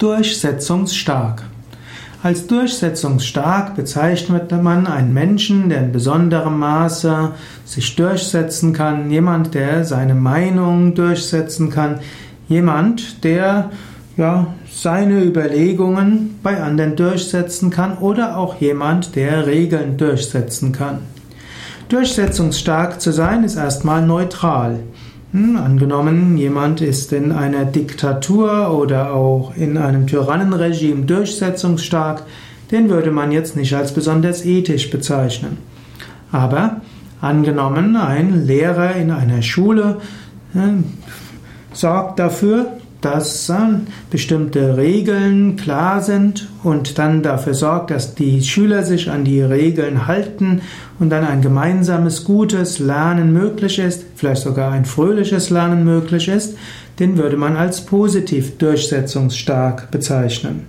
Durchsetzungsstark. Als durchsetzungsstark bezeichnet man einen Menschen, der in besonderem Maße sich durchsetzen kann, jemand, der seine Meinung durchsetzen kann, jemand, der ja, seine Überlegungen bei anderen durchsetzen kann oder auch jemand, der Regeln durchsetzen kann. Durchsetzungsstark zu sein ist erstmal neutral. Hm, angenommen, jemand ist in einer Diktatur oder auch in einem Tyrannenregime durchsetzungsstark, den würde man jetzt nicht als besonders ethisch bezeichnen. Aber angenommen, ein Lehrer in einer Schule äh, sorgt dafür, dass bestimmte Regeln klar sind und dann dafür sorgt, dass die Schüler sich an die Regeln halten und dann ein gemeinsames, gutes Lernen möglich ist, vielleicht sogar ein fröhliches Lernen möglich ist, den würde man als positiv durchsetzungsstark bezeichnen.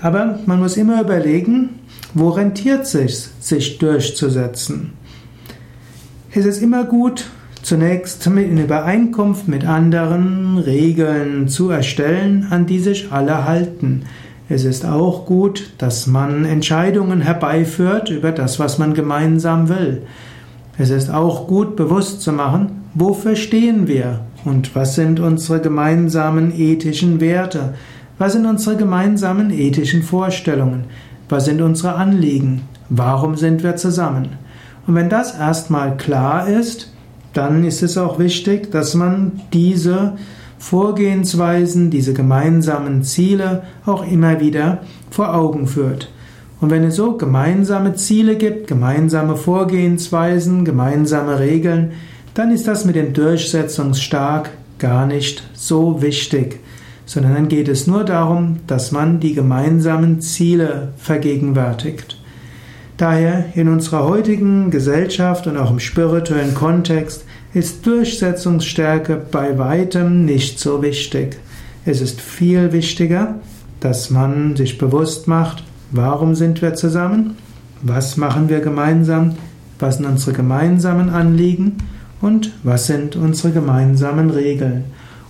Aber man muss immer überlegen, wo rentiert sich, sich durchzusetzen. Es ist immer gut, zunächst in Übereinkunft mit anderen Regeln zu erstellen, an die sich alle halten. Es ist auch gut, dass man Entscheidungen herbeiführt über das, was man gemeinsam will. Es ist auch gut, bewusst zu machen, wofür stehen wir und was sind unsere gemeinsamen ethischen Werte, was sind unsere gemeinsamen ethischen Vorstellungen, was sind unsere Anliegen, warum sind wir zusammen. Und wenn das erstmal klar ist, dann ist es auch wichtig, dass man diese Vorgehensweisen, diese gemeinsamen Ziele auch immer wieder vor Augen führt. Und wenn es so gemeinsame Ziele gibt, gemeinsame Vorgehensweisen, gemeinsame Regeln, dann ist das mit dem Durchsetzungsstark gar nicht so wichtig, sondern dann geht es nur darum, dass man die gemeinsamen Ziele vergegenwärtigt. Daher in unserer heutigen Gesellschaft und auch im spirituellen Kontext ist Durchsetzungsstärke bei weitem nicht so wichtig. Es ist viel wichtiger, dass man sich bewusst macht, warum sind wir zusammen, was machen wir gemeinsam, was sind unsere gemeinsamen Anliegen und was sind unsere gemeinsamen Regeln.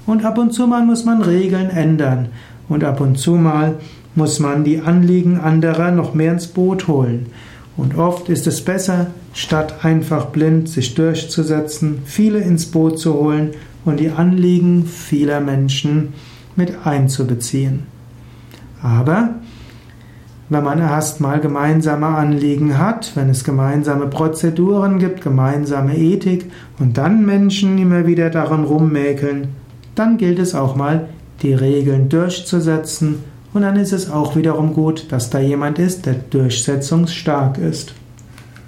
Und ab und zu mal muss man Regeln ändern und ab und zu mal muss man die Anliegen anderer noch mehr ins Boot holen. Und oft ist es besser, statt einfach blind sich durchzusetzen, viele ins Boot zu holen und die Anliegen vieler Menschen mit einzubeziehen. Aber wenn man erstmal gemeinsame Anliegen hat, wenn es gemeinsame Prozeduren gibt, gemeinsame Ethik und dann Menschen immer wieder daran rummäkeln, dann gilt es auch mal, die Regeln durchzusetzen und dann ist es auch wiederum gut, dass da jemand ist, der durchsetzungsstark ist.